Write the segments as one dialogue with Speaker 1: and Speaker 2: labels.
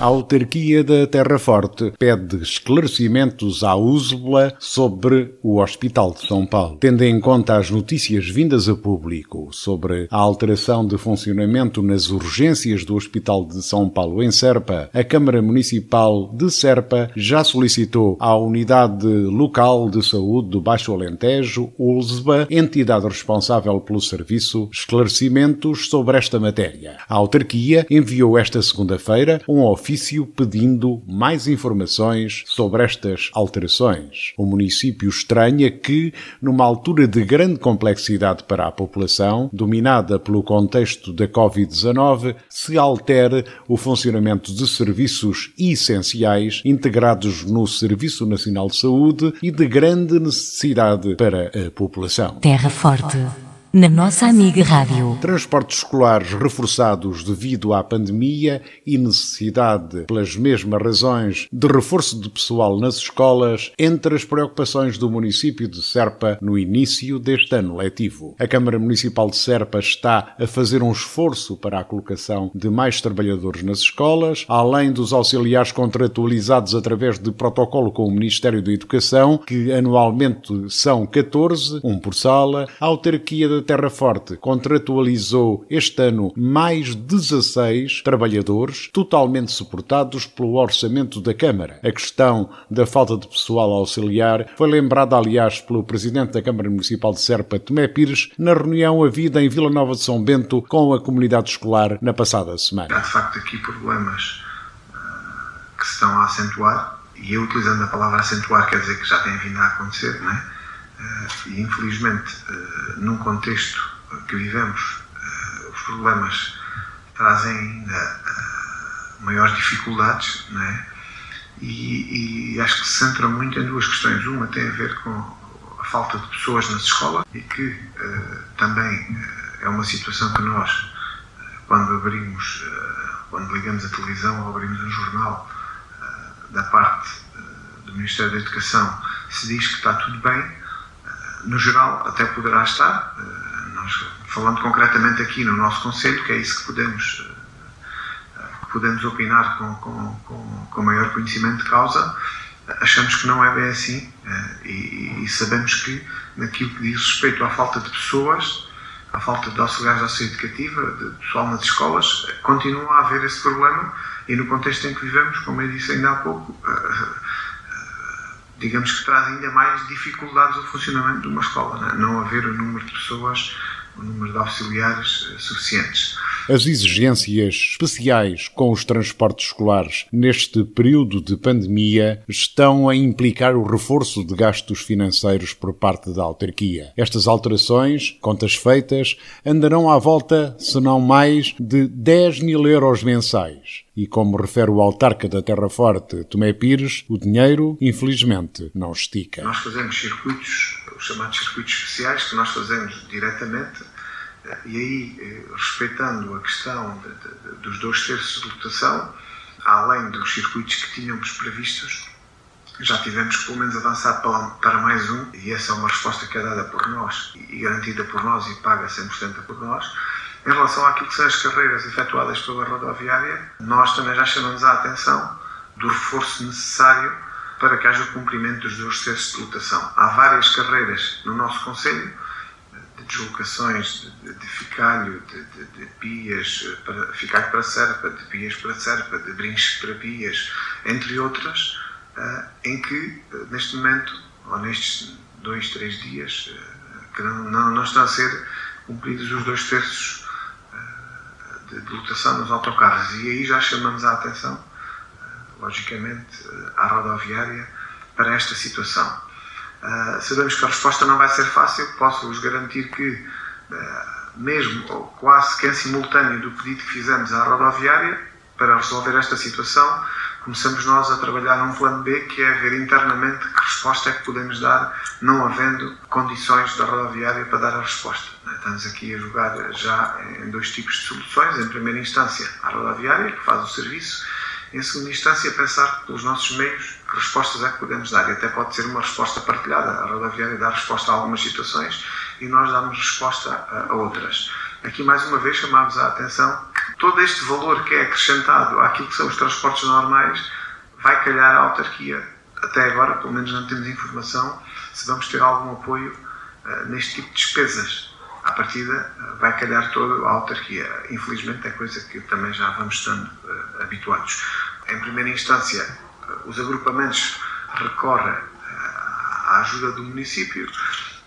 Speaker 1: A autarquia da Terra Forte pede esclarecimentos à USBLA sobre o Hospital de São Paulo. Tendo em conta as notícias vindas a público sobre a alteração de funcionamento nas urgências do Hospital de São Paulo em Serpa, a Câmara Municipal de Serpa já solicitou à Unidade Local de Saúde do Baixo Alentejo, ULSBA, entidade responsável pelo serviço, esclarecimentos sobre esta matéria. A autarquia enviou esta segunda-feira um ofício ofício pedindo mais informações sobre estas alterações. O município estranha que, numa altura de grande complexidade para a população, dominada pelo contexto da Covid-19, se altere o funcionamento de serviços essenciais integrados no Serviço Nacional de Saúde e de grande necessidade para a população.
Speaker 2: Terra Forte na nossa amiga Rádio.
Speaker 1: Transportes escolares reforçados devido à pandemia e necessidade, pelas mesmas razões, de reforço de pessoal nas escolas, entre as preocupações do município de Serpa no início deste ano letivo. A Câmara Municipal de Serpa está a fazer um esforço para a colocação de mais trabalhadores nas escolas, além dos auxiliares contratualizados através de protocolo com o Ministério da Educação, que anualmente são 14, um por sala, a autarquia da Terra Forte contratualizou este ano mais 16 trabalhadores, totalmente suportados pelo orçamento da Câmara. A questão da falta de pessoal auxiliar foi lembrada, aliás, pelo Presidente da Câmara Municipal de Serpa, Tomé Pires, na reunião havida em Vila Nova de São Bento com a comunidade escolar na passada semana.
Speaker 3: Há de facto aqui problemas uh, que se estão a acentuar, e eu utilizando a palavra acentuar quer dizer que já têm vindo a acontecer, não é? Eh, e infelizmente, eh, num contexto que vivemos, eh, os problemas trazem ainda maiores dificuldades, não é? E, e, acho que se centra muito em duas questões. Uma tem a ver com a falta de pessoas nas escolas e que também é uma situação que nós, quando abrimos, quando ligamos a televisão ou abrimos um jornal da parte do Ministério da Educação, se diz que está tudo bem, no geral, até poderá estar. Eh, nós, falando concretamente aqui no nosso Conselho, que é isso que podemos, eh, que podemos opinar com, com, com, com maior conhecimento de causa, achamos que não é bem assim eh, e, e, sabemos que, naquilo que diz respeito à falta de pessoas, à falta de auxiliares de ação educativa, de pessoal nas escolas, continua a haver esse problema e no contexto em que vivemos, como eu disse ainda há pouco, digamos que traz ainda mais dificuldades ao funcionamento de uma escola, não, é? não haver o número de pessoas, o número de auxiliares eh, suficientes.
Speaker 1: As exigências especiais com os transportes escolares neste período de pandemia estão a implicar o reforço de gastos financeiros por parte da autarquia. Estas alterações, contas feitas, andarão à volta, se não mais, de 10 mil euros mensais. E como refere o autarca da Terra Forte, Tomé Pires, o dinheiro, infelizmente, não estica.
Speaker 3: Nós fazemos circuitos, os chamados circuitos especiais, que nós fazemos diretamente e aí, eh, respeitando a questão de, de, dos dois terços de lotação, além dos circuitos que tínhamos previstos, já tivemos que pelo menos avançar para, mais um, e essa é uma resposta que é dada por nós e garantida por nós e paga 100% por nós. Em relação àquilo que são as carreiras efetuadas pela rodoviária, nós também já chamamos a atenção do reforço necessário para que haja o cumprimento dos dois terços de lotação. Há várias carreiras no nosso Conselho deslocações de, de ficalho, de, de, de, pias para ficalho para serpa, de pias para serpa, de brinches para pias, entre outras, uh, em que uh, neste momento, ou nestes dois, três dias, que não, não, não, estão a ser cumpridos os dois terços de, de lotação nos autocarros. E aí já chamamos a atenção, logicamente, à rodoviária para esta situação. Uh, sabemos que a resposta não vai ser fácil, posso-vos garantir que, uh, mesmo ou quase que em simultâneo do pedido que fizemos à rodoviária para resolver esta situação, começamos nós a trabalhar num plano B, que é ver internamente que resposta é que podemos dar, não havendo condições da rodoviária para dar a resposta. Estamos aqui a jogar já em dois tipos de soluções. Em primeira instância, a rodoviária, que faz o serviço. Em segunda instância, pensar pelos nossos meios que respostas é que podemos dar. E até pode ser uma resposta partilhada. A rodoviária dá resposta a algumas situações e nós damos resposta a, outras. Aqui, mais uma vez, chamamos a atenção que todo este valor que é acrescentado àquilo que são os transportes normais vai calhar a autarquia. Até agora, pelo menos não temos informação se vamos ter algum apoio uh, neste tipo de despesas. À partida, uh, vai calhar toda a autarquia. Infelizmente, é coisa que também já vamos estando uh, habituados. Em primeira instância, os agrupamentos recorrem à ajuda do município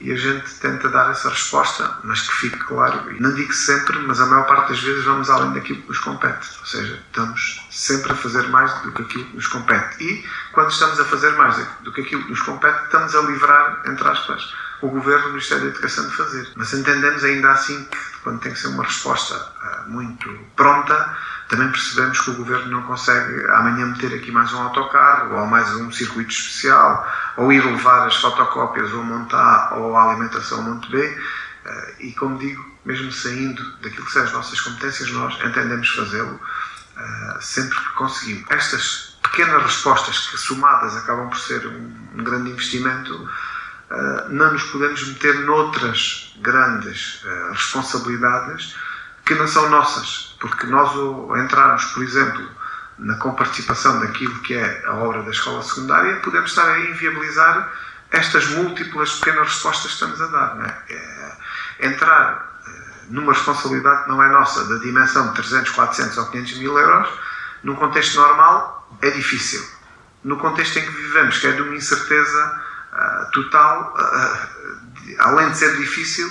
Speaker 3: e a gente tenta dar essa resposta, mas que fique claro, e não digo sempre, mas a maior parte das vezes vamos além daquilo que nos compete, ou seja, estamos sempre a fazer mais do que aquilo que nos compete. E quando estamos a fazer mais do que aquilo que nos compete, estamos a livrar, entre aspas, o Governo o Ministério da Educação de fazer. Mas entendemos ainda assim que quando tem que ser uma resposta uh, muito pronta, também percebemos que o Governo não consegue amanhã meter aqui mais um autocarro ou mais um circuito especial ou ir levar as fotocópias ou montar ou a alimentação Monte B. Uh, e como digo, mesmo saindo daquilo que são as nossas competências, nós entendemos fazê-lo uh, sempre que conseguimos. Estas pequenas respostas que somadas acabam por ser um, um grande investimento não nos podemos meter noutras grandes uh, responsabilidades que não são nossas, porque nós ao entrarmos, por exemplo, na comparticipação daquilo que é a obra da escola secundária, podemos estar a inviabilizar estas múltiplas pequenas respostas que estamos a dar. É? é entrar uh, numa responsabilidade que não é nossa, da dimensão de 300, 400 ou 500 mil euros, num contexto normal, é difícil. No contexto em que vivemos, que é de uma incerteza total, uh, além de ser difícil,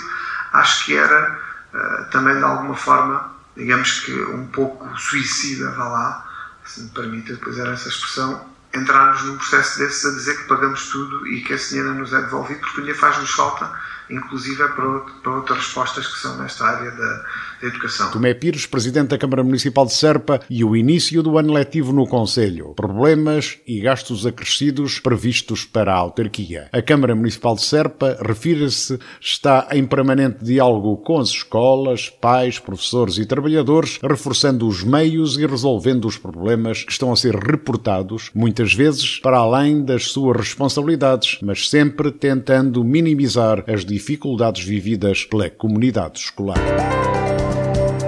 Speaker 3: acho que era uh, também de alguma forma, digamos que um pouco suicida, vá lá, se me permite utilizar essa expressão, entrarmos num processo desses a dizer que pagamos tudo e que esse dinheiro nos é devolvido, porque ainda faz-nos falta inclusive é para, para outras respostas que são nesta área da, da educação.
Speaker 1: Tomé Pires, Presidente da Câmara Municipal de Serpa, e o início do ano letivo no Conselho. Problemas e gastos acrescidos previstos para a autarquia. A Câmara Municipal de Serpa, refira-se, está em permanente diálogo com as escolas, pais, professores e trabalhadores, reforçando os meios e resolvendo os problemas que estão a ser reportados, muitas vezes para além das suas responsabilidades, mas sempre tentando minimizar as dificuldades vividas pela comunidade escolar.